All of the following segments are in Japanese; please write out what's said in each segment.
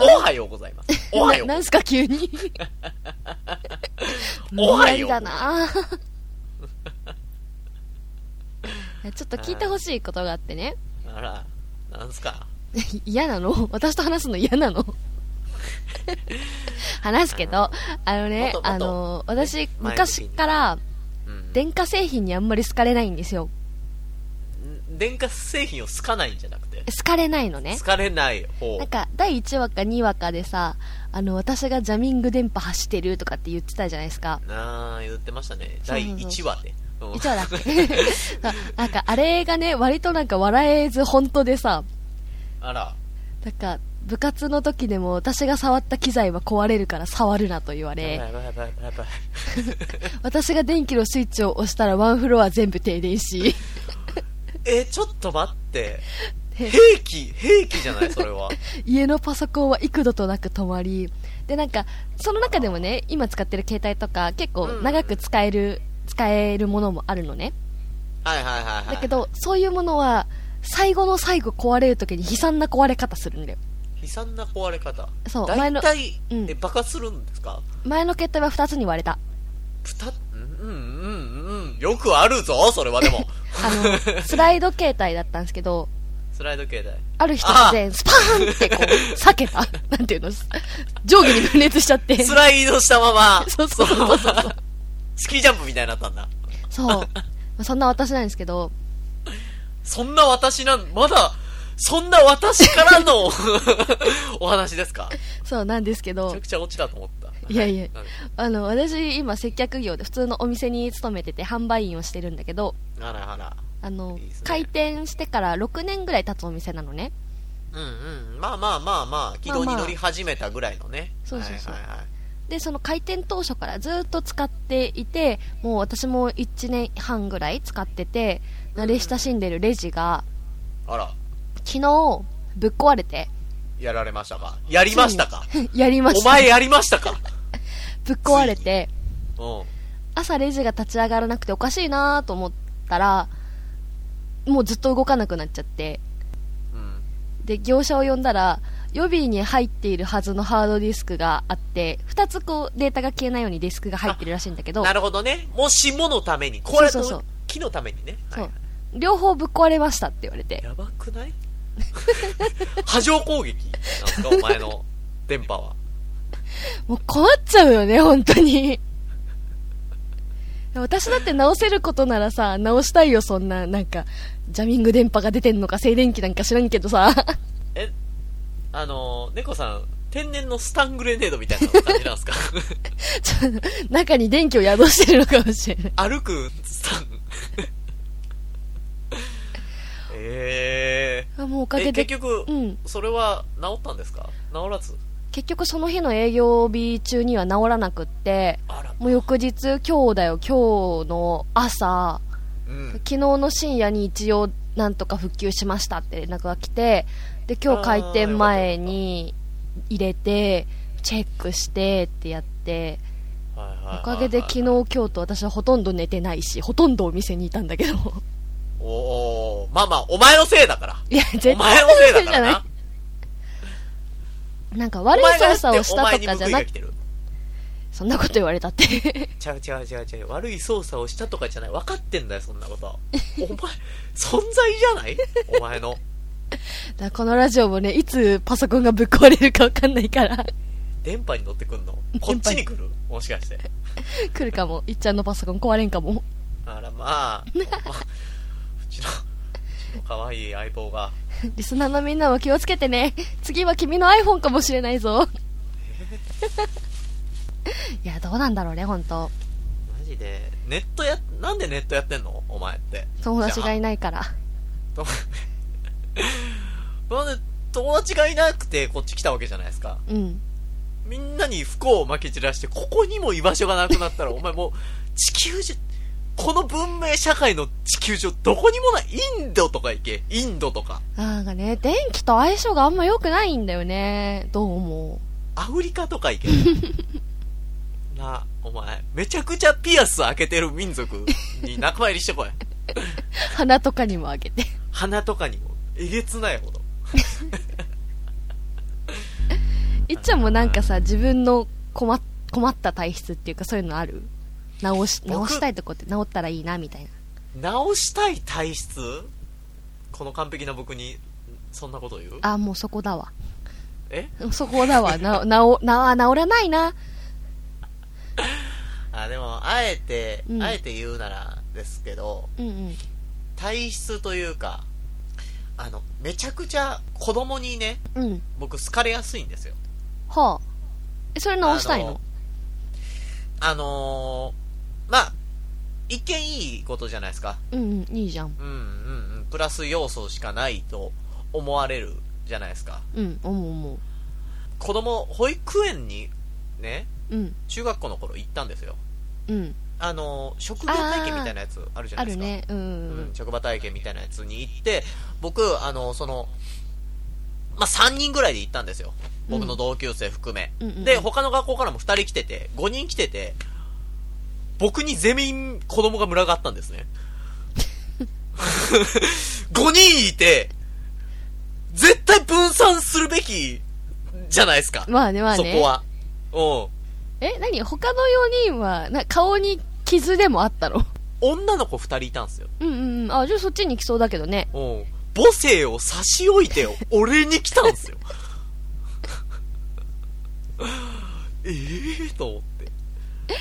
おはようございます。おはような。なんすか、急に。おはようだな ちょっと聞いてほしいことがあってね。あら、なんすか？嫌なの？私と話すの嫌なの？話すけど、あのねあの、私、昔にから、うん。電化製品にあんまり好かれないんですよ。電化製品を好かないんじゃなくて、好かれないのね好。かれない方なん。か、第1話か2話かでさ、あの、私がジャミング電波走ってるとかって言ってたじゃないですか。あー、言ってましたね。第1話で。うん1話だ っけなんか、あれがね、割となんか笑えず本当でさ、あら、なんか、部活の時でも私が触った機材は壊れるから触るなと言われ。私が電気のスイッチを押したらワンフロア全部停電し、え、ちょっと待って。へ兵器、兵器じゃないそれは。家のパソコンは幾度となく止まり、で、なんか、その中でもね、今使ってる携帯とか結構長く使える、使えるものもあるのね。はいはいはいはい。だけ、ど、そういうものは、最後の最後壊れる時に悲惨な壊れ方するんだよ。悲惨な壊れ方。そう前の大体、うんえ、爆発するんですか？前の携帯は2つに割れた。ふた、うんうんうんうん。よくあるぞ、それはでも。あの、スライド携帯だったんですけど、スライド携帯。ある日突然、スパーンってこう、避けた。なんていうの？上下に分裂しちゃって。スライドしたまま、そうそうそうそう。スキージャンプみたいになったんだ。そう。ま あそんな私なんですけど、そんな私なん、まだ、そんな私からのお話ですか？そうなんですけどめちゃく、ちゃオチだと思った。い。やいや。あの、私今接客業で普通のお店に勤めてて販売員をしてるんだけど、あらあら。あのいいね、開店してから6年ぐらい経つお店なのね。うんうん。まあまあまあまあ、軌道に乗り始めたぐらいのね。そうそうそう。はいはいはい。で、その開店当初からずっと使っていて、もう私も1年半ぐらい使ってて、慣れ親しんでるレジが、あら、昨日、ぶっ壊れて、やられましたか？やりましたか？やりました。お前やりましたか？ぶっ壊れて、うん。朝レジが立ち上がらなくておかしいなと思ったら、もうずっと動かなくなっちゃって、うん。で、業者を呼んだら、予備に入っているはずのハードディスクがあって、二つこうデータが消えないようにディスクが入ってるらしいんだけどな、るほどね。もしものために、壊れそう木のためにね。そうはい両方ぶっ壊れましたって言われて、やばくない？波状攻撃なんですかお前の電波は。もう困っちゃうよね、本当に。私だって直せることならさ、直したいよ、そんな、なんか、ジャミング電波が出てんのか、静電気なんか知らんけどさ。え、あの、猫さん、天然のスタングレネードみたいな感じなんですか？ちょっと中に電気を宿してるのかもしれない。歩くスタン。えあもうおかー、え、げで結、局、うん。それは治ったんですか？治らず？結局その日の営業日中には治らなくって、もう翌日、今日だよ、今日の朝、うん。昨日の深夜に一応なんとか復旧しましたって連絡が来て、で、今日開店前に入れて、チェックしてってやって、おかげで昨日今日と私はほとんど寝てないし、ほとんどお店にいたんだけど。おおまあまあ、お前のせいだから。いや、絶対お前のせいだからな。い。なんか悪い操作をしたとかじゃなくくてる。そんなこと言われたって。違 う違う違う違う。悪い操作をしたとかじゃない。分かってんだよ、そんなこと。お前、存在じゃない？お前の。だからこのラジオもね、いつパソコンがぶっ壊れるかわかんないから、電波に乗ってくんの？こっちに来る？もしかして。来るかも。いっちゃんのパソコン壊れんかも。あら、まあ、まあ、うちの可愛い相棒が。リスナーのみんなも気をつけてね。次は君の iPhone かもしれないぞ。いや、どうなんだろうね、本当マジで、ネットや、なんでネットやってんの？お前って。友達がいないから。となんで、友達がいなくてこっち来たわけじゃないですか。うん。みんなに不幸をまき散らして、ここにも居場所がなくなったら、お前もう、地球じゃ、この文明社会の地球上、どこにもない。インドとか行け。インドとか。なんかね、電気と相性があんま良くないんだよね。どうも。アフリカとか行け。な、お前、めちゃくちゃピアス開けてる民族に仲間入りしてこい。鼻とかにもあげて。鼻とかにも、えげつないほど。っちゃんもなんかさ、自分の困っ困った体質っていうかそういうのある？直し、僕直したいとこって直ったらいいな、みたいな。直したい体質？この完璧な僕にそんなこと言う？あ、もうそこだわ。え？そこだわ。な、なお、な、治らないな。あでもあえて、うんあえて言うならですけどうんうん。体質というかあのめちゃくちゃ子供にねうん。僕好かれやすいんですよはあ。え、それ直したいの？あのーまあ一見いいことじゃないですか。うんうん、いいじゃん。うんうんうんプラス要素しかないと思われるじゃないですか。うん、思う思子供保育園にねう。うん、中学校の頃行ったんですよ。うん。あの職業体験みたいなやつあるじゃなあいですか。るね。うん。ううんん、職場体験みたいなやつに行って僕あのそのまあ3人ぐらいで行ったんですよ。僕の同級生含め、うんで他の学校からも2人来てて5人来てて僕にゼミ子供が群がったんですね 5人いて絶対分散するべきじゃないですか、まあね、まあね。そこはうんえ、何？他の4人は、な、顔に傷でもあったの？女の子2人いたんですようんうんうん。あ、じゃあそっちに来そうだけどね。うん。母性を差し置いて、俺に来たんすよ。え えー、と思って。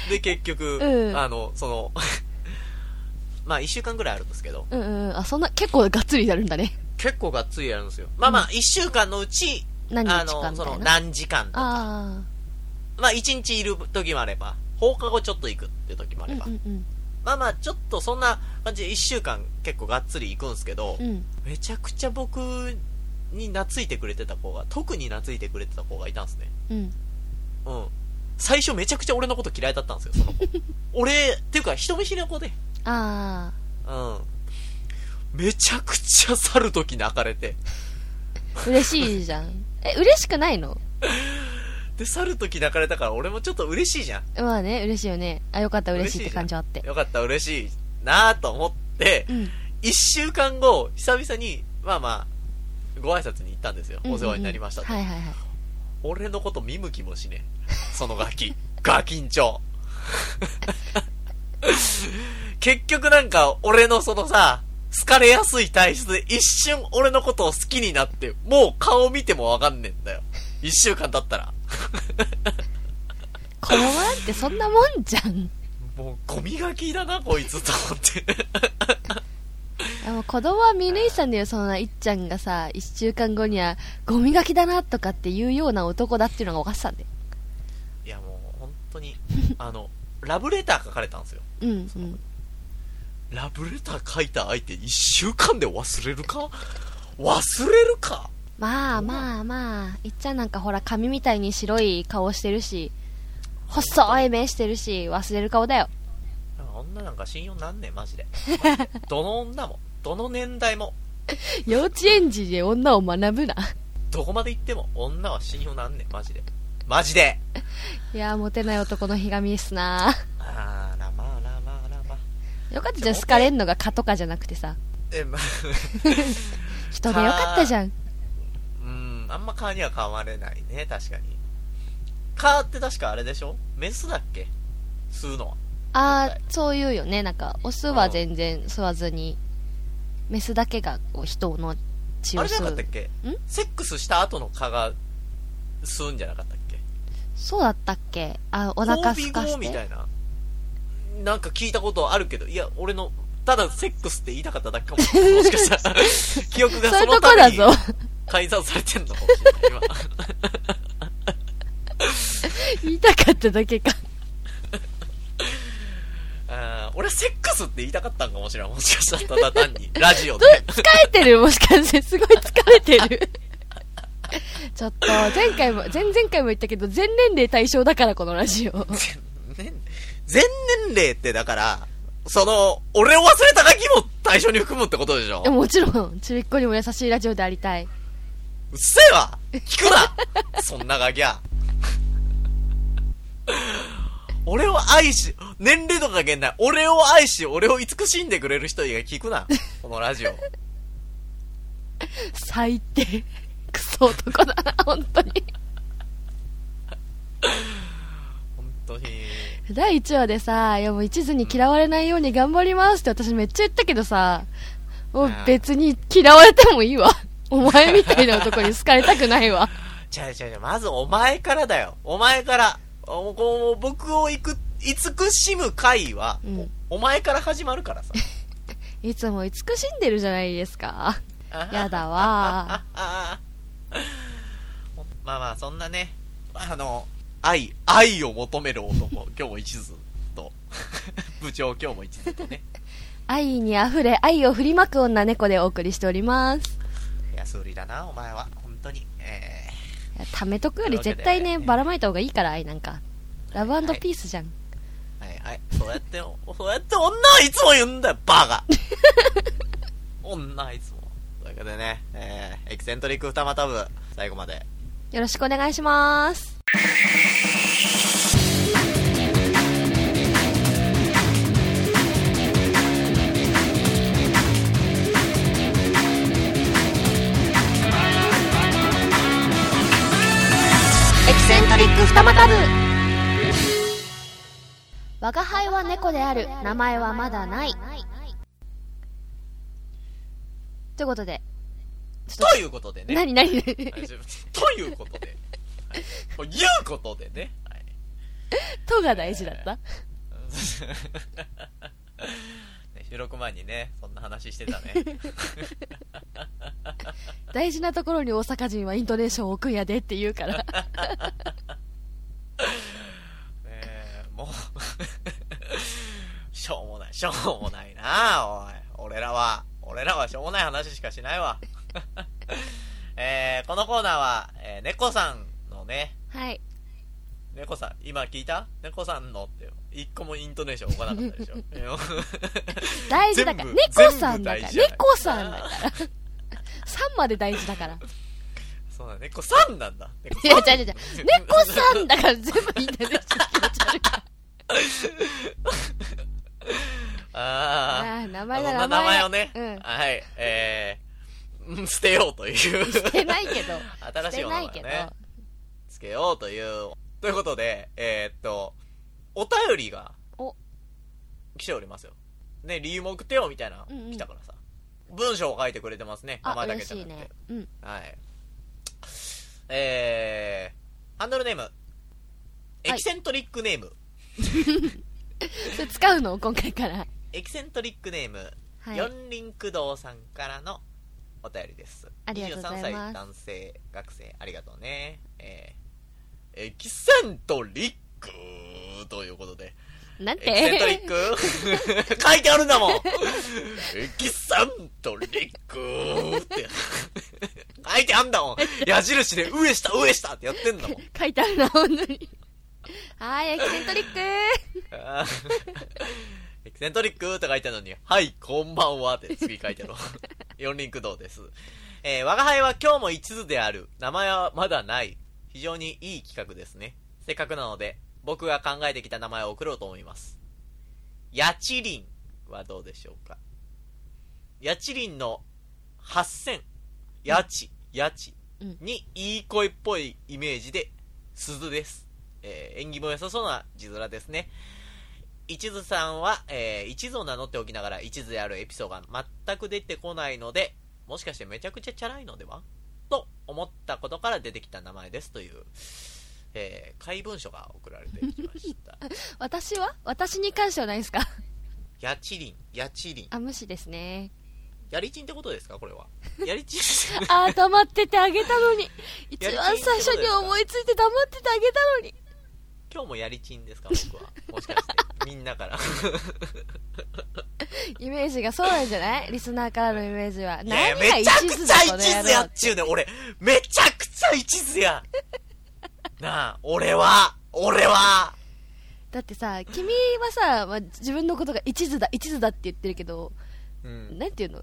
で、結局、うんあの、その、まあ、一週間ぐらいあるんですけど、うんうん。あ、そんな、結構がっつりやるんだね。結構がっつりやるんですよ。まあまあ、一週間のうち、何あの。その、何時間とか、あまあ、一日いる時もあれば、放課後ちょっと行くって時もあれば、んうんまあまあ、ちょっとそんな感じで一週間結構がっつり行くんですけど、うん。うん。めちゃくちゃ僕に懐いてくれてた子が、特に懐いてくれてた子がいたんですね。うん。うん。最初めちゃくちゃ俺のこと嫌いだったんですよ、その子。俺、っていうか人見知りの子で。あうん。めちゃくちゃ去る時泣かれて。あ。嬉しいじゃん。え、嬉しくないの？で、去る時泣かれたから俺もちょっと嬉しいじゃん。まあね、嬉しいよね。あ、よかった、嬉しいって感情あって。よかった、嬉しいなぁと思って、うん。一週間後、久々に、まあまあ、ご挨拶に行ったんですよ。お世話になりましたと。はいはいはい。俺のこと見向きもしねえ。そのガキ。ガキンチョ。結局なんか、俺のそのさ、好かれやすい体質で一瞬俺のことを好きになって、もう顔見てもわかんねえんだよ。一週間経ったら。子供なんてそんなもんじゃん。もうゴミガキだな、こいつと思って。あの子供は見抜いてたんだよ、そんないっちゃんがさ、一週間後には、ゴミガキだなとかっていうような男だっていうのが分かってたんだよ。いやもう本当に、あの、ラブレター書かれたんですよ。うん、うん。ラブレター書いた相手一週間で忘れるか？忘れるか？まあまあまあ、いっちゃんなんかほら、髪みたいに白い顔してるし、細い目してるし、忘れる顔だよ。女なんか信用なんねん、マジで。どの女も、どの年代も、幼稚園児で女を学ぶな。どこまで行っても女は信用なんねん、マジで。マジでいやー、モテない男のひがみですなあらまあらまあらまあ。よかったじゃん、好かれんのが蚊とかじゃなくてさ。え、ま、人でよかったじゃん。うん、あんま蚊には噛まれないね、確かに。蚊って確かあれでしょ？メスだっけ？吸うのは。あー、そういうよね。なんか、オスは全然吸わずに、メスだけがこう人の血をあれじゃなかったっ吸う。け？ん？セックスした後の蚊が吸うんじゃなかったっけ？そうだったっけ？あ、お腹すかして。後みたいな？なんか聞いたことあるけど、いや、俺の、ただセックスって言いたかっただけかも。もしかしたら、記憶がそのために。改ざんされてんのかもしれない、今。言いたかっただけか。あー俺セックスって言いたかったんかもしれん。もしかしたらただ単に、ラジオで。疲れてる？もしかして、すごい疲れてる？ちょっと、前回も、前々回も言ったけど、全年齢対象だから、このラジオ。ね全年齢ってだから、その、俺を忘れたガキも対象に含むってことでしょ？もちろん、ちびっこにも優しいラジオでありたい。うっせえわ聞くなそんなガキは。俺を愛し、年齢とか限らない。俺を愛し、俺を慈しんでくれる人以外聞くな。このラジオ。最低。クソ男だな、本当に。本当に。第1話でさ、いやもう一途に嫌われないように頑張りますって私めっちゃ言ったけどさ、もう別に嫌われてもいいわ。お前みたいな男に好かれたくないわ。違う違う違う、まずお前からだよ。お前から。おこう僕をいく、慈しむ会は、うんおお前から始まるからさ。いつも慈しんでるじゃないですか。やだわ。あーまあまあ、そんなね、あの、愛、愛を求める男、今日も一途と、部長今日も一途とね、愛に溢れ、愛を振りまく女猫でお送りしております。安売りだな、お前は。本当に。えいや貯めとくより絶対ね、ばらまいた方がいいから、愛なんか。ラブピースじゃん。ー、はいはい。そうやって、そうやって女はいつも言うんだよ、バカ 女はいつも。というわけでね、えー、エキセントリック二股部、最後までよろしくお願いします。セントリック二股部我が輩は猫である。名前はまだない。ということで。ということでね。何何？はいということで。はい、ということでね。はいとが大事だった？ね 収録前にね、そんな話してたね。大事なところに大阪人はイントネーションを置くんやでって言うから。ねえもう、しょうもない、しょうもないなおい。俺らは、俺らはしょうもない話しかしないわ。えー、このコーナーは、えー、猫さんのね、はい。猫さん、今聞いた？猫さんのって、一個もイントネーション置かなかったでしょ。大事だから。猫さんだから。猫さんだから。3まで大事だから。そうだ、猫さんなんだ。猫いや、違う違う。猫さんだから全部いいんだよね。気持ち悪いから。ああー名あ。前だそんな名前をね、うんはい、え 捨てようという。してないけど。新しいお名前をしてないね、つけようという。ということで、えーっと、お便りがお、来ておりますよ。ね、理由も送ってよみたいな、うんうん来たからさ。文章を書いてくれてますね。名あ、前だけじゃなくて。嬉しいね。うん。はい。えー、ハンドルネーム、エキセントリックネーム、それ使うの？今回から。エキセントリックネーム、はい。四輪駆動さんからのお便りです。ありがとうございます23歳男性学生、ありがとうね。えー、エキセントリックということで、なんエキセントリてック 書いてあるんだもんエキセントリックって書いてあんだもん矢印で上下上下ってやってんだもん書いてあるな、本当に。はーい、エキセントリックあー エキセントリックって書いてあるのに、はい、こんばんはって次書いてある。四輪駆動です。えー、我が輩は今日も一途である。名前はまだない。非常にいい企画ですね。せっかくなので、僕が考えてきた名前を送ろうと思います。ヤチリンはどうでしょうか？ヤチリンの8000、ヤチ、ヤチうんにいい声っぽいイメージで、鈴です。えー縁起も良さそうな字面ですね。一途さんは、えー一途を名乗っておきながら一途であるエピソードが全く出てこないので、もしかしてめちゃくちゃチャラいのでは？と思ったことから出てきた名前ですという、えー、怪文書が送られてきました。私は？私に関してはないですか？やちりん、やちりん。あ、無視ですね。やりちんってことですか？これは。やりちんあー、黙っててあげたのに。一番最初に思いついて黙っててあげたのに。今日もやりちんですか？僕は。もしかして。みんなから。イメージがそうなんじゃない？リスナーからのイメージは。いやいや何がめちゃくちゃ一途やっちゅうねん俺。めちゃくちゃ一途や。なあ、俺は、俺は。だってさ、君はさ、まあ、自分のことが一途だ、一途だって言ってるけど、うん。なんていうの？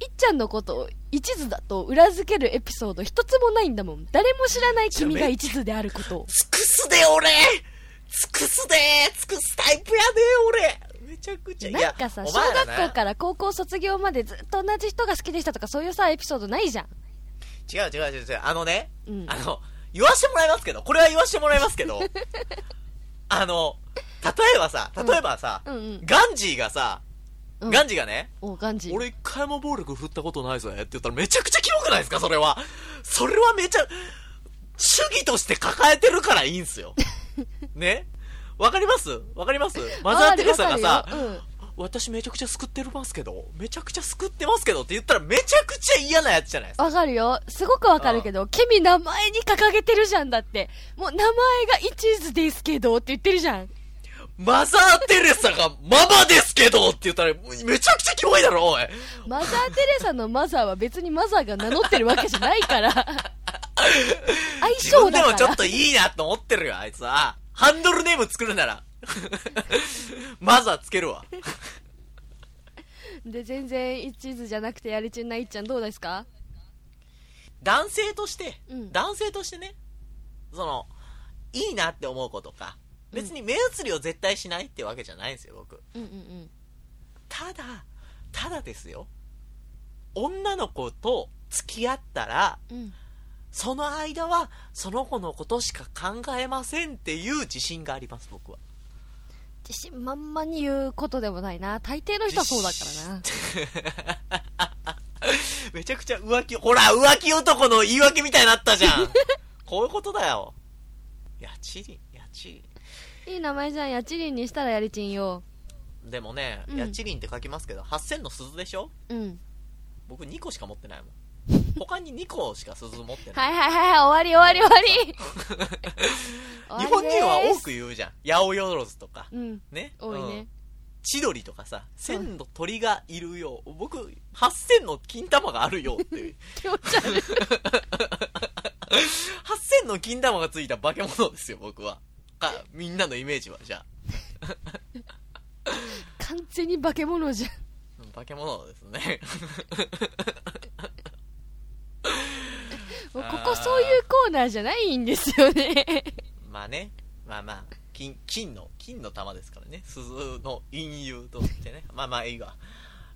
いっちゃんのことを一途だと裏付けるエピソード一つもないんだもん。誰も知らない君が一途であることを。尽くすで俺尽くすで尽くすタイプやで俺めちゃくちゃ。なんかさ、お小学校から高校卒業までずっと同じ人が好きでしたとかそういうさ、エピソードないじゃん。違う違う違う違う。あのね、うんあの、言わしてもらいますけど、これは言わしてもらいますけど、あの、例えばさ、例えばさ、うんうん。ガンジーがさ、うんガンジーがね、お、ガンジー。俺一回も暴力振ったことないぞって言ったらめちゃくちゃキモくないですかそれは。それはめちゃ、主義として抱えてるからいいんすよ。ね？わかります？わかります？マザー・テレサがさわ、かるよ私めちゃくちゃ救ってるますけど、めちゃくちゃ救ってますけどって言ったらめちゃくちゃ嫌なやつじゃないですか。うん。わかるよ。すごくわかるけど、君名前に掲げてるじゃんだって。もう名前が一途ですけどって言ってるじゃん。マザー・テレサがママですけどって言ったらめちゃくちゃキモいだろ、おい。マザー・テレサのマザーは別にマザーが名乗ってるわけじゃないから。相性だから。もちょっといいなと思ってるよ、あいつは。ハンドルネーム作るなら。マザーつけるわ。で、全然一途じゃなくてやりちんないっちゃんどうですか？男性として、うん男性としてね、その、いいなって思う子とか、別に目移りを絶対しないってわけじゃないんですよ、僕。うんうんうん。ただ、ただですよ。女の子と付き合ったら、うん。その間は、その子のことしか考えませんっていう自信があります、僕は。自信満々に言うことでもないな。大抵の人はそうだからな。めちゃくちゃ浮気、ほら、浮気男の言い訳みたいになったじゃん。こういうことだよ。やちりん、やちりいい名前じゃん。やちりんにしたらやりちんよ。ん。でもね、うんやちりんって書きますけど、8000の鈴でしょ？うん。僕2個しか持ってないもん。他に2個しか鈴持ってない。はいはいはいはい、終わり終わり終わり。日本人は多く。く言うじゃん。八百万とか。うん。ね？多いねうん。千鳥とかさ、千の鳥がいるよ。僕、8000の金玉があるよって。気持ち悪い。8000の金玉がついた化け物ですよ、僕は。か、みんなのイメージは、じゃ完全に化け物じゃん化け物ですね。ここそういうコーナーじゃないんですよね。まあね。まあまあ、金、金の、金の玉ですからね。鈴の隠喩としてね。まあまあいいわ。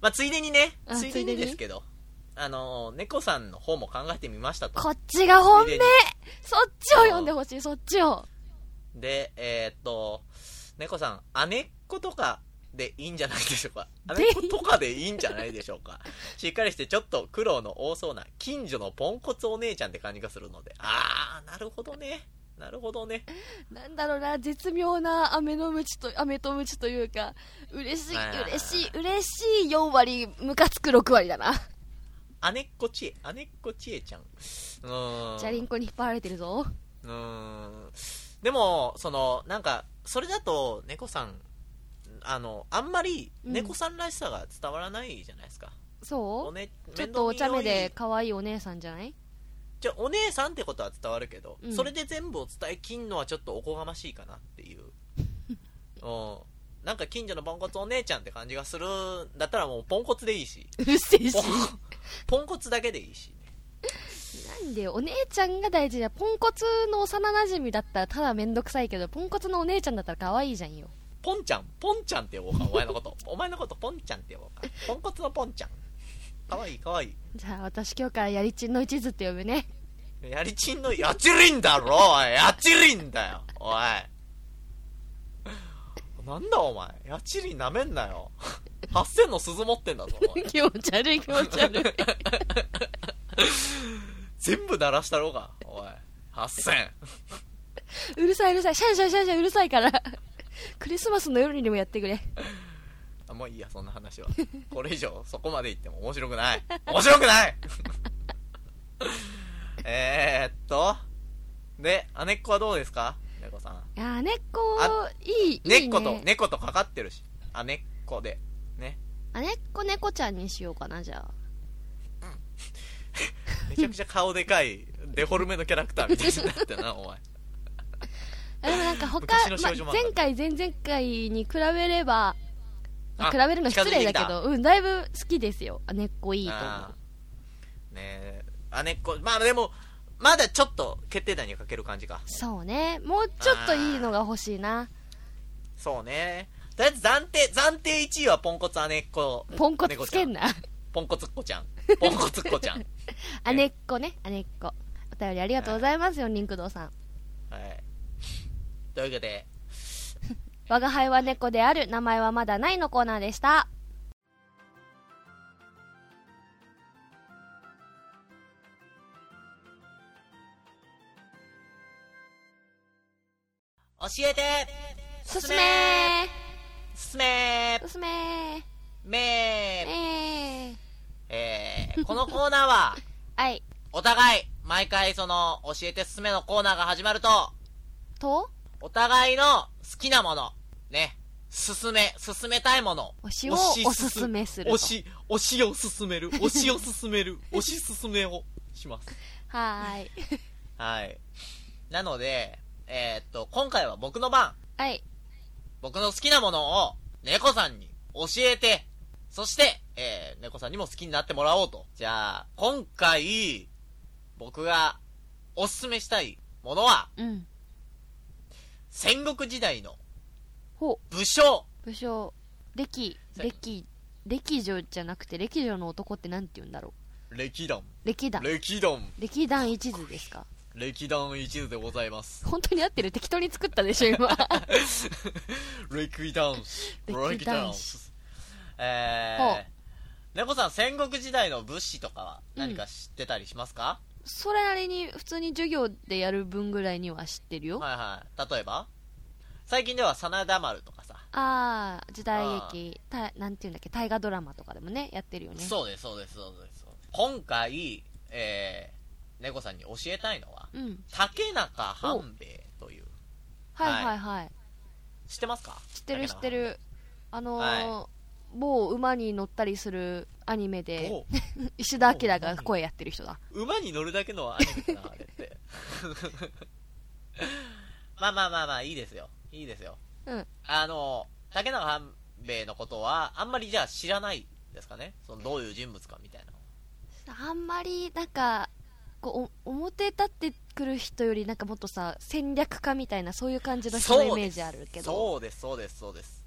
まあついでにね、あついでにですけど、あのー、猫さんの方も考えてみましたと。こっちが本命そっちを読んでほしい、そっちを。で、えーっと、猫さん、姉っ子とかでいいんじゃないでしょうか。で姉っ子とかでいいんじゃないでしょうか。しっかりしてちょっと苦労の多そうな近所のポンコツお姉ちゃんって感じがするので。あー、なるほどね。なるほどね。なんだろうな、絶妙な飴のムチと、飴とムチというか、嬉しい、嬉しい、嬉しい4割、ムカつく6割だな。姉っ子ちえ、姉っ子ちえちゃん。うーん。チャリンコに引っ張られてるぞ。うーん。でも、その、なんか、それだと、猫さん、あの、あんまり、うん。猫さんらしさが伝わらないじゃないですか。そう？おね、ちょっとお茶目で可愛いお姉さんじゃない？じゃあお姉さんってことは伝わるけど、うん。それで全部を伝えきんのはちょっとおこがましいかなっていう。うん。なんか近所のポンコツお姉ちゃんって感じがするんだったらもうポンコツでいいし。うるせえし。ポ。ンコツだけでいいし、ね、なんでお姉ちゃんが大事だ。ポンコツの幼馴染だったらただめんどくさいけど、ポンコツのお姉ちゃんだったら可愛いじゃんよ。ポンちゃんポンちゃんって呼ぼうか。お前のこと。お前のことポンちゃんって呼ぼうか。ポンコツのポンちゃん。かわいいかわいい。じゃあ私今日からやりちんの一途って呼ぶね。やりちんのやちりんだろおい。やちりんだよおい。なんだお前。やちりんなめんなよ。8000の鈴持ってんだぞおい。気持ち悪い気持ち悪い。全部鳴らしたろうがおい。8000うるさいうるさい。シャンシャンシャンシャンうるさいから。クリスマスの夜にでもやってくれ。あもういいやそんな話は。これ以上そこまで言っても面白くない。面白くない！えーっとで姉っ子はどうですか？猫さん。いやー、猫あ、いい、いいね。猫と猫とかかってるし。姉っ子で。ね。あ、猫猫ちゃんにしようかな、じゃあ。めちゃくちゃ顔でかいデフォルメのキャラクターみたいになってなお前。あ でもなんか他、ま少女漫画前回、前々回に比べれば、比べるの失礼だけど、うん、だいぶ好きですよ。あ、猫いいと思あーねえ姉っ子まあでもまだちょっと決定打にかける感じかう。そうね。もうちょっといいのが欲しいな。そうねとりあえず暫定暫定1位はポンコツ姉っ子ポンコツつけんなな。ポンコツっ子ちゃんポンコツっ子ちゃん あねっこね、あねっこ。お便りありがとうございますよ、リンクドーさん。はいというわけで。我が輩は猫である、名前はまだないのコーナーでした。教えて。すすめ。すすめ。ーすすめ。ーめ。えー。えー、このコーナーは、はい。お互い、毎回その、教えてすすめのコーナーが始まると、と？お互いの好きなもの、ね、進め、進めたいもの、推しをおすすめすると推し、推しを進める、推しを進める、推し進めをします。はーい。はい。なので、えーっと、今回は僕の番、はい。僕の好きなものを、猫さんに教えて、そして、えー、猫さんにも好きになってもらおうと。じゃあ、今回、僕がおすすめしたいものは、うん。戦国時代のほ武将。う。武将。歴、せ歴、歴女じゃなくて、歴女の男ってなんて言うんだろ歴団。う。歴団。歴団。歴団一途ですか？歴団一途でございます。本当に合ってる？適当に作ったでしょ、今。歴団士。歴団士えー、猫さん戦国時代の武士とかは何か知ってたりしますか、それなりに普通に授業でやる分ぐらいには知ってるよ。はいはい。例えば？最近では真田丸とかさ。ああ、時代劇、たなんていうんだっけ、大河ドラマとかでもね、やってるよね。そうです、そうです、そうです。今回、えー、猫さんに教えたいのは、うん。竹中半兵衛という。はいはいはい。知ってますか？知ってる知って。る。あのーは某馬に乗ったりするアニメで、お 石田明が声やってる人だ。馬に乗るだけのアニメかな、あれって。まあまあまあまあ、いいですよ。いいですよ。うん。あの、竹中半兵衛のことは、あんまりじゃあ知らないですかね？その、どういう人物かみたいなの。あんまり、なんか、こう、お表立ってくる人より、なんかもっとさ、戦略家みたいな、そういう感じの人のイメージあるけど。そうです、そうです、そうです。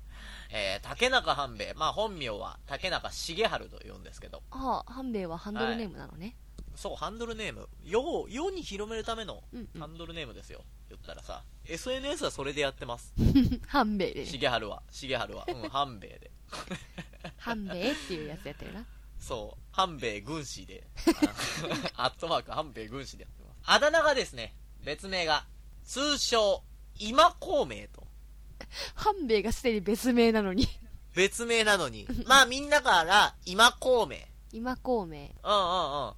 えー、竹中半兵衛。まあ本名は竹中重春と言うんですけど。ああ、半兵衛はハンドルネームなのね。そう、ハンドルネーム。世を、世に広めるためのうんうんハンドルネームですよ。言ったらさ。SNS はそれでやってます。半兵衛で、ね。重春は。重春は。うん、半兵衛で。半兵衛っていうやつやってるな。そう、半兵衛軍師で。あ アットマーク半兵衛軍師でやってます。あだ名がですね、別名が、通称、今孔明と。半兵衛がすでに別名なのに。別名なのに。まあみんなから、今孔明。今孔明。うんうんうん。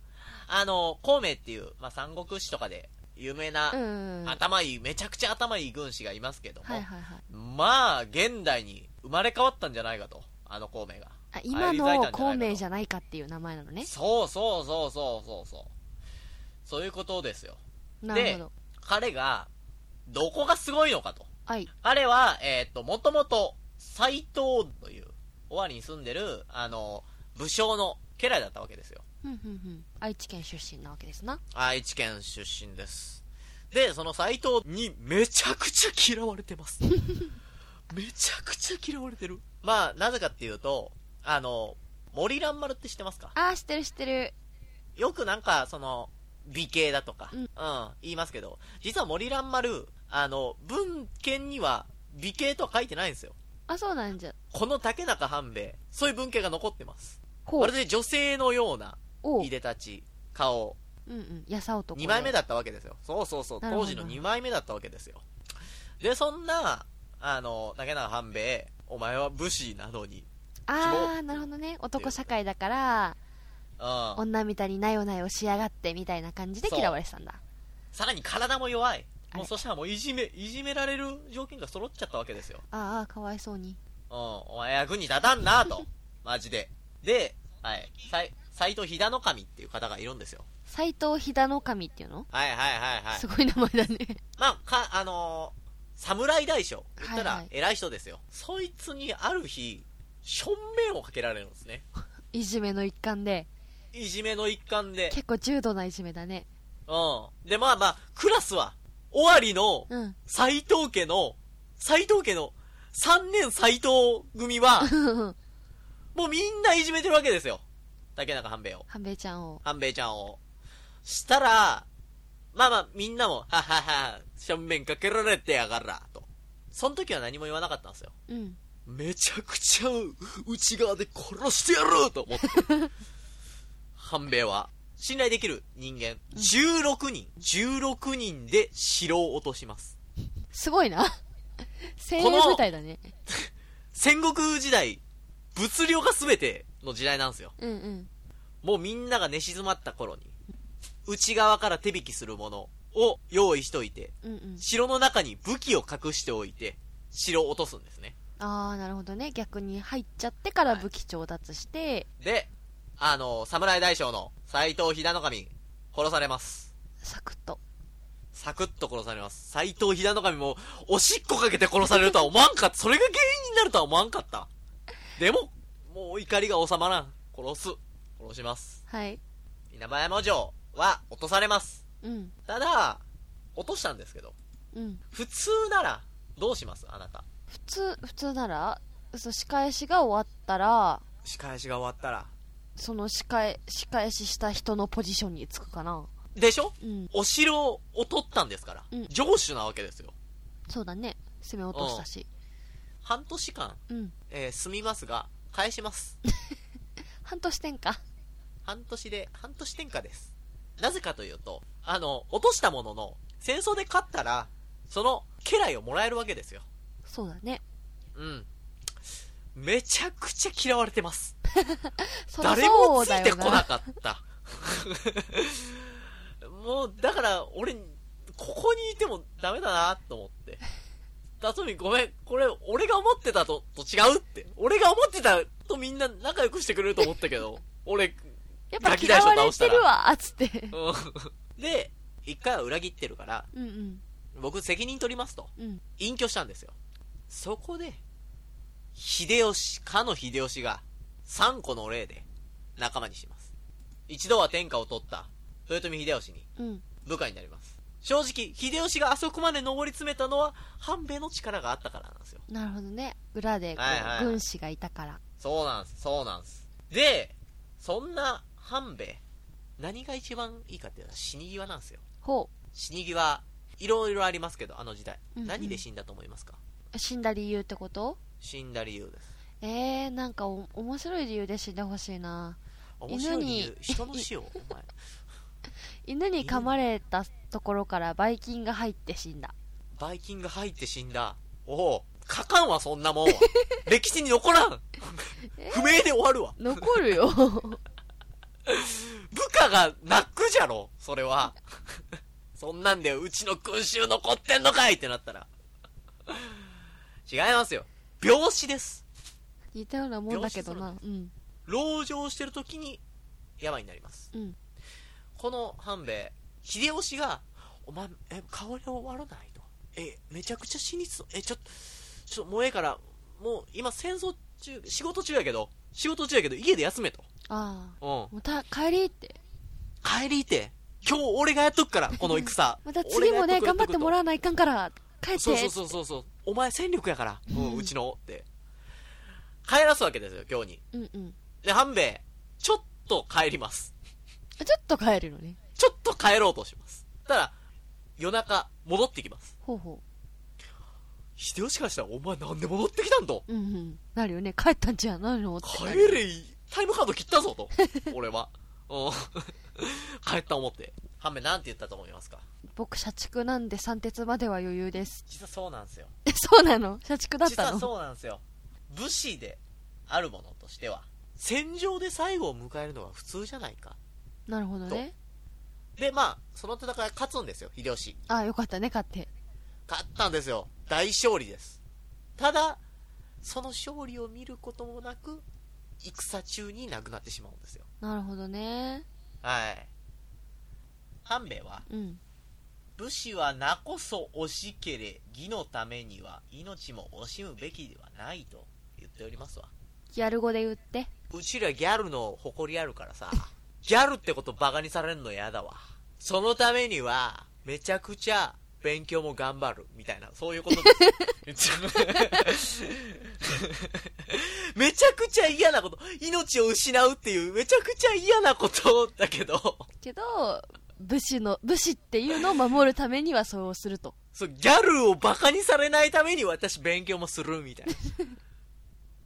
あの、孔明っていう、まあ三国志とかで有名な、頭いい、めちゃくちゃ頭いい軍師がいますけども。はいはい。まあ、現代に生まれ変わったんじゃないかと。あの孔明が。あ、今の孔明じゃないかっていう名前なのね。そうそうそうそうそうそう。そういうことですよ。なるほど。彼が、どこがすごいのかと。はい。彼は、えーっと、もともと、斎藤という、尾張に住んでる、あの、武将の家来だったわけですよ。ふんふんふん。愛知県出身なわけですな。愛知県出身です。で、その斎藤にめちゃくちゃ嫌われてます。めちゃくちゃ嫌われてる。まあ、なぜかっていうと、あの、森蘭丸って知ってますか？あー、知ってる知ってる。よくなんか、その、美形だとか、ううんん、言いますけど、実は森蘭丸、あの、文献には美形とは書いてないんですよ。あ、そうなんじゃ。この竹中半兵衛、そういう文献が残ってます。ほうまる。で女性のような、いでたち、顔、うんうん。やさ男で。2枚目だったわけですよ。そうそうそう、当時の2枚目だったわけですよ。で、そんな、あの、竹中半兵衛、お前は武士なのに、あー、なるほどね。男社会だから、うん。女みたいになよなよしやがってみたいな感じで嫌われてたんだ。さらに体も弱い。もうそしたらもういじめ、いじめられる条件が揃っちゃったわけですよ。あーあー、かわいそうに。うん、お前役に立たんなと。マジで。で、はい。斎斎藤秀の神っていう方がいるんですよ。斎藤秀の神っていうの？はいはいはいはいす。ごい名前だね。まあ、か、あのー侍大将。言ったらはいはい偉い人ですよ。そいつにある日、正面をかけられるんですね。いじめの一環で。いじめの一環で。結構重度ないじめだね。うん。で、まあまあ、クラスは、尾張のうん。斎藤家の、斎藤家の三年斎藤組は、もうみんないじめてるわけですよ。竹中半兵衛を。半兵衛ちゃんを。半兵衛ちゃんを。したら、まあまあ、みんなも、ははは、正面かけられてやがら、と。その時は何も言わなかったんですよ。うん。めちゃくちゃ内側で殺してやると思って。半兵衛は、信頼できる人間、16人、16人で城を落とします。すごいな。精鋭部隊だね。戦国時代、物量が全ての時代なんですよ。うんうん。もうみんなが寝静まった頃に、内側から手引きするものを用意しといて、うんうん。城の中に武器を隠しておいて、城を落とすんですね。あー、なるほどね。逆に入っちゃってから武器調達して、で、あの、侍大将の斎藤秀の神、殺されます。サクッと。サクッと殺されます。斎藤秀の神も、おしっこかけて殺されるとは思わんかった。それが原因になるとは思わんかった。でも、もう怒りが収まらん。殺す。殺します。はい。稲葉山城は落とされます。うん。ただ、落としたんですけど、うん。普通なら、どうします？あなた。普通、普通なら、そう、仕返しが終わったら、仕返しが終わったら。その仕返、仕返しした人のポジションにつくかな。でしょ？うん。お城を取ったんですから。うん城主なわけですよ。そうだね。攻め落としたし。半年間、うん。えー住みますが、返します。半年転か。半年で、半年転嫁です。なぜかというと、あの、落としたものの、戦争で勝ったら、その、家来をもらえるわけですよ。そうだね。うん。めちゃくちゃ嫌われてます。誰もついてこなな。かった。もう、だから、俺、ここにいてもダメだなと思って。たとみごめん、これ、俺が思ってたと、と違うって。俺が思ってたとみんな仲良くしてくれると思ったけど、俺、やっぱ嫌われてるわ、つって。うんで、一回は裏切ってるから、うんうん。僕責任取りますと、うん。隠居したんですよ。そこで、秀吉、かの秀吉が、3個の例で仲間にします。一度は天下を取った、豊臣秀吉にうん。部下になります。正直、秀吉があそこまで上り詰めたのは、半兵衛の力があったからなんですよ。なるほどね。裏で、こはいはいはいう軍師がいたから。そうなんです、そうなんです。で、そんな半兵衛、何が一番いいかっていうのは死に際なんですよ。ほ死に際、いろいろありますけど、あの時代。うんうん何で死んだと思いますか？う。死んだ理由ってこと？死んだ理由です。えー、なんかお面白い理由で死んでほしいな。犬に人の死を、お前。犬に噛まれたところからばい菌が入って死んだ。バイキンが入って死んだ？おお、書かんわ、そんなもんは。歴史に残らん。不明で終わるわ。残るよ。部下が泣くじゃろ、それは。そんなんで、うちの君衆残ってんのかいってなったら。違いますよ。病死です。似たようなもんだけどな。うん。籠城してる時に、病になります。うん。この半兵衛、秀吉が、お前、え、顔に終わらないと。え、めちゃくちゃ死にそう。え、ちょっと、ちょっともうええから、もう今戦争中、仕事中やけど、仕事中やけど家で休めと。ああ。うん。もうた、帰りって。帰りて。今日俺がやっとくから、この戦。また次もね、頑張ってもらう。わないかんから、帰って。そうそうそうそうそう。お前戦力やから、うん、うちのって。帰らすわけですよ、今日に。うんうん。で、半兵衛、ちょっと帰ります。ちょっと帰るのね。ちょっと帰ろうとします。ただ、夜中、戻ってきます。ほうほ秀吉からしたら、お前なんで戻ってきたんと？う。うんうん。なるよね。帰ったんじゃないのって。帰れい、タイムカード切ったぞと。俺は。うん。帰った思って。半兵衛なんて言ったと思いますか？僕、社畜なんで三鉄までは余裕です。実はそうなんですよ。え、そうなの？社畜だっ実はたのそうなんですよ。武士であるものとしては、戦場で最後を迎えるのが普通じゃないか。なるほどね。で、まあ、その戦い勝つんですよ、秀吉。ああ、よかったね、勝って。勝ったんですよ。大勝利です。ただ、その勝利を見ることもなく、戦中に亡くなってしまうんですよ。なるほどね。はい。半兵衛は、うん。武士はなこそ惜しけれ、義のためには命も惜しむべきではないと言っておりますわ。ギャル語で言って。うちらギャルの誇りあるからさ、ギャルってことバカにされるの嫌だわ。そのためには、めちゃくちゃ勉強も頑張る、みたいな、そういうことです。めちゃくちゃ嫌なこと、命を失うっていうめちゃくちゃ嫌なことだけど、けど、武士の、武士っていうのを守るためにはそうすると。そう、ギャルをバカにされないために私勉強もするみたいな。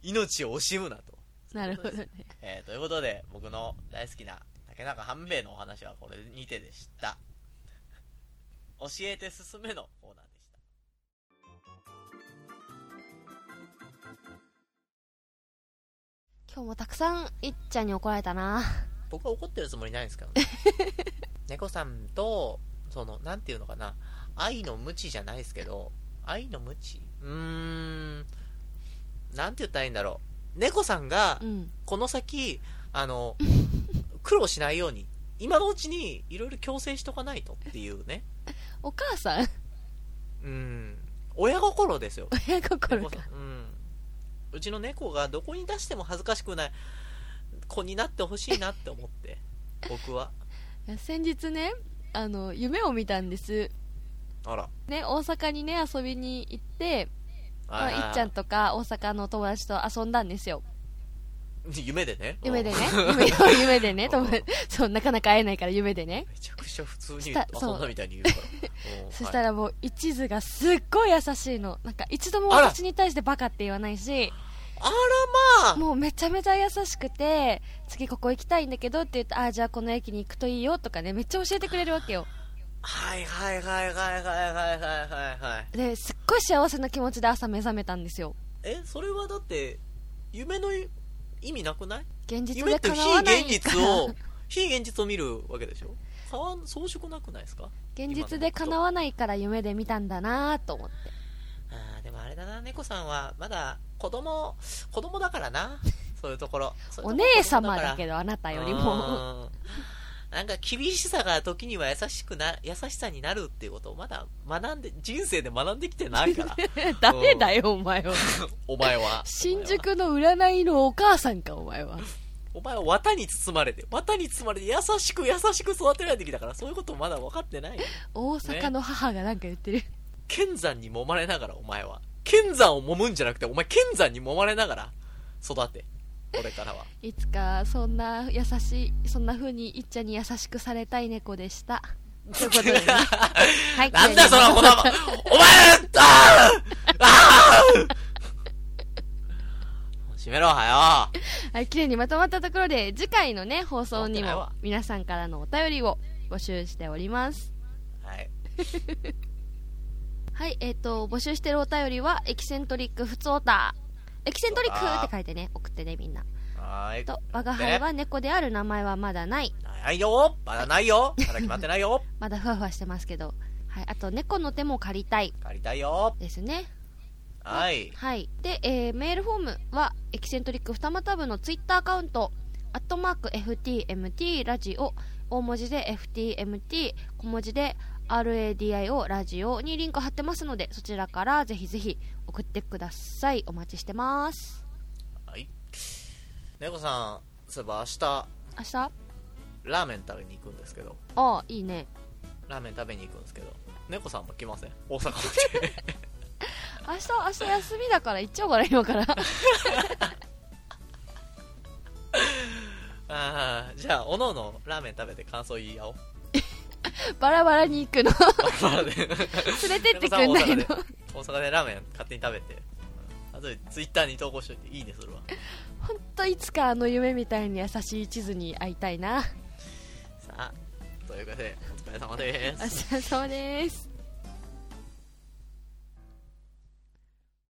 命を惜しむなと。なるほどね。えーということで、僕の大好きな竹中半兵衛のお話はこれにてでした。教えて進めのコーナーでした。今日もたくさんいっちゃんに怒られたな。僕は怒ってるつもりないんですけどね。猫さんと、その、なんていうのかな、愛の無知じゃないですけど、愛の無知？うーん、なんて言ったらいいんだろう。猫さんがう、ん。この先、あの、苦労しないように、今のうちにいろいろ強制しとかないとっていうね。お母さん？うん、親心ですよ。親心かうん。うちの猫がどこに出しても恥ずかしくない子になってほしいなって思って、僕は。先日ね、あの、夢を見たんです。あら。ね、大阪にね、遊びに行って、まあ、いっちゃんとか大阪の友達と遊んだんですよ。夢でね。夢でねうん。夢夢でね。友達そう、なかなか会えないから夢でね。めちゃくちゃ普通に遊んだみたいに言うから。うんそしたはいらもう、一途がすっごい優しいの。なんか、一度も私に対してバカって言わないし、あらまあもうめちゃめちゃ優しくて、次ここ行きたいんだけどって言って、ああ、じゃあこの駅に行くといいよとかね、めっちゃ教えてくれるわけよ。はいはいはいはいはいはいはいはいはい。で、すっごい幸せな気持ちで朝目覚めたんですよ。え、それはだって、夢の意味なくない？現実夢って非で叶わない現から。実を、非現実を見るわけでしょ？変わん、装飾なくないですか？現実で叶わないから夢で見たんだなと思って。あーでもあれだな、猫さんはまだ子供、子供だからな。そういうところ。お姉様だ子けど、あなた供よりも。も。なんか厳しさが時には優しくな、優しさになるっていうことをまだ学んで、人生で学んできてないから。誰だよ、お前は。お前は。新宿の占いのお母さんか、お前は。お前は綿に包まれて、綿に包まれて優しく優しく育てられてきたから、そういうことまだ分かってないよ。大阪の母がなんか言ってる。剣山に揉まれながら、お前は。剣山を揉むんじゃなくて、お前剣山に揉まれながら育て。これからは。いつか、そんな優しい、そんな風にいっちゃんに優しくされたい猫でした。ということでね。はい、なんだよその言葉葉 お前あーあー閉めろ、はよはい、綺麗にまとまったところで、次回のね、放送にも皆さんからのお便りを募集しております。はい。はい、えっ、と、募集してるお便りは、エキセントリックふつおた。エキセントリックって書いてね、送ってね、みんな。はーい。と、我が輩は猫である名前はまだない。ないよまだないよまだ決まってないよ まだふわふわしてますけど。はい、あと、猫の手も借りたい。借りたいよですね。はい。はい。で、えーメールフォームは、エキセントリック二股部のツイッターアカウント、アットマーク FTMT ラジオ、大文字で FTMT、小文字で RADIO ラジオにリンク貼ってますので、そちらからぜひぜひ送ってください。お待ちしてます。はい。猫さん、そういえば明日、明日？ラーメン食べに行くんですけど、ああ、いいね。ラーメン食べに行くんですけど、猫さんも来ません？大阪まで。明日、明日休みだから行っちゃおうかな、今から。ああ、じゃあ、おのおのラーメン食べて感想言い合おう。バラバラに行くの。バラで連れてってくんないの大阪でラーメン勝手に食べて、あとでツイッターに投稿しといていいねするわ。ほんといつかあの夢みたいに優しい地図に会いたいな。さあ、ということで、お疲れ様ですお。疲れ様です。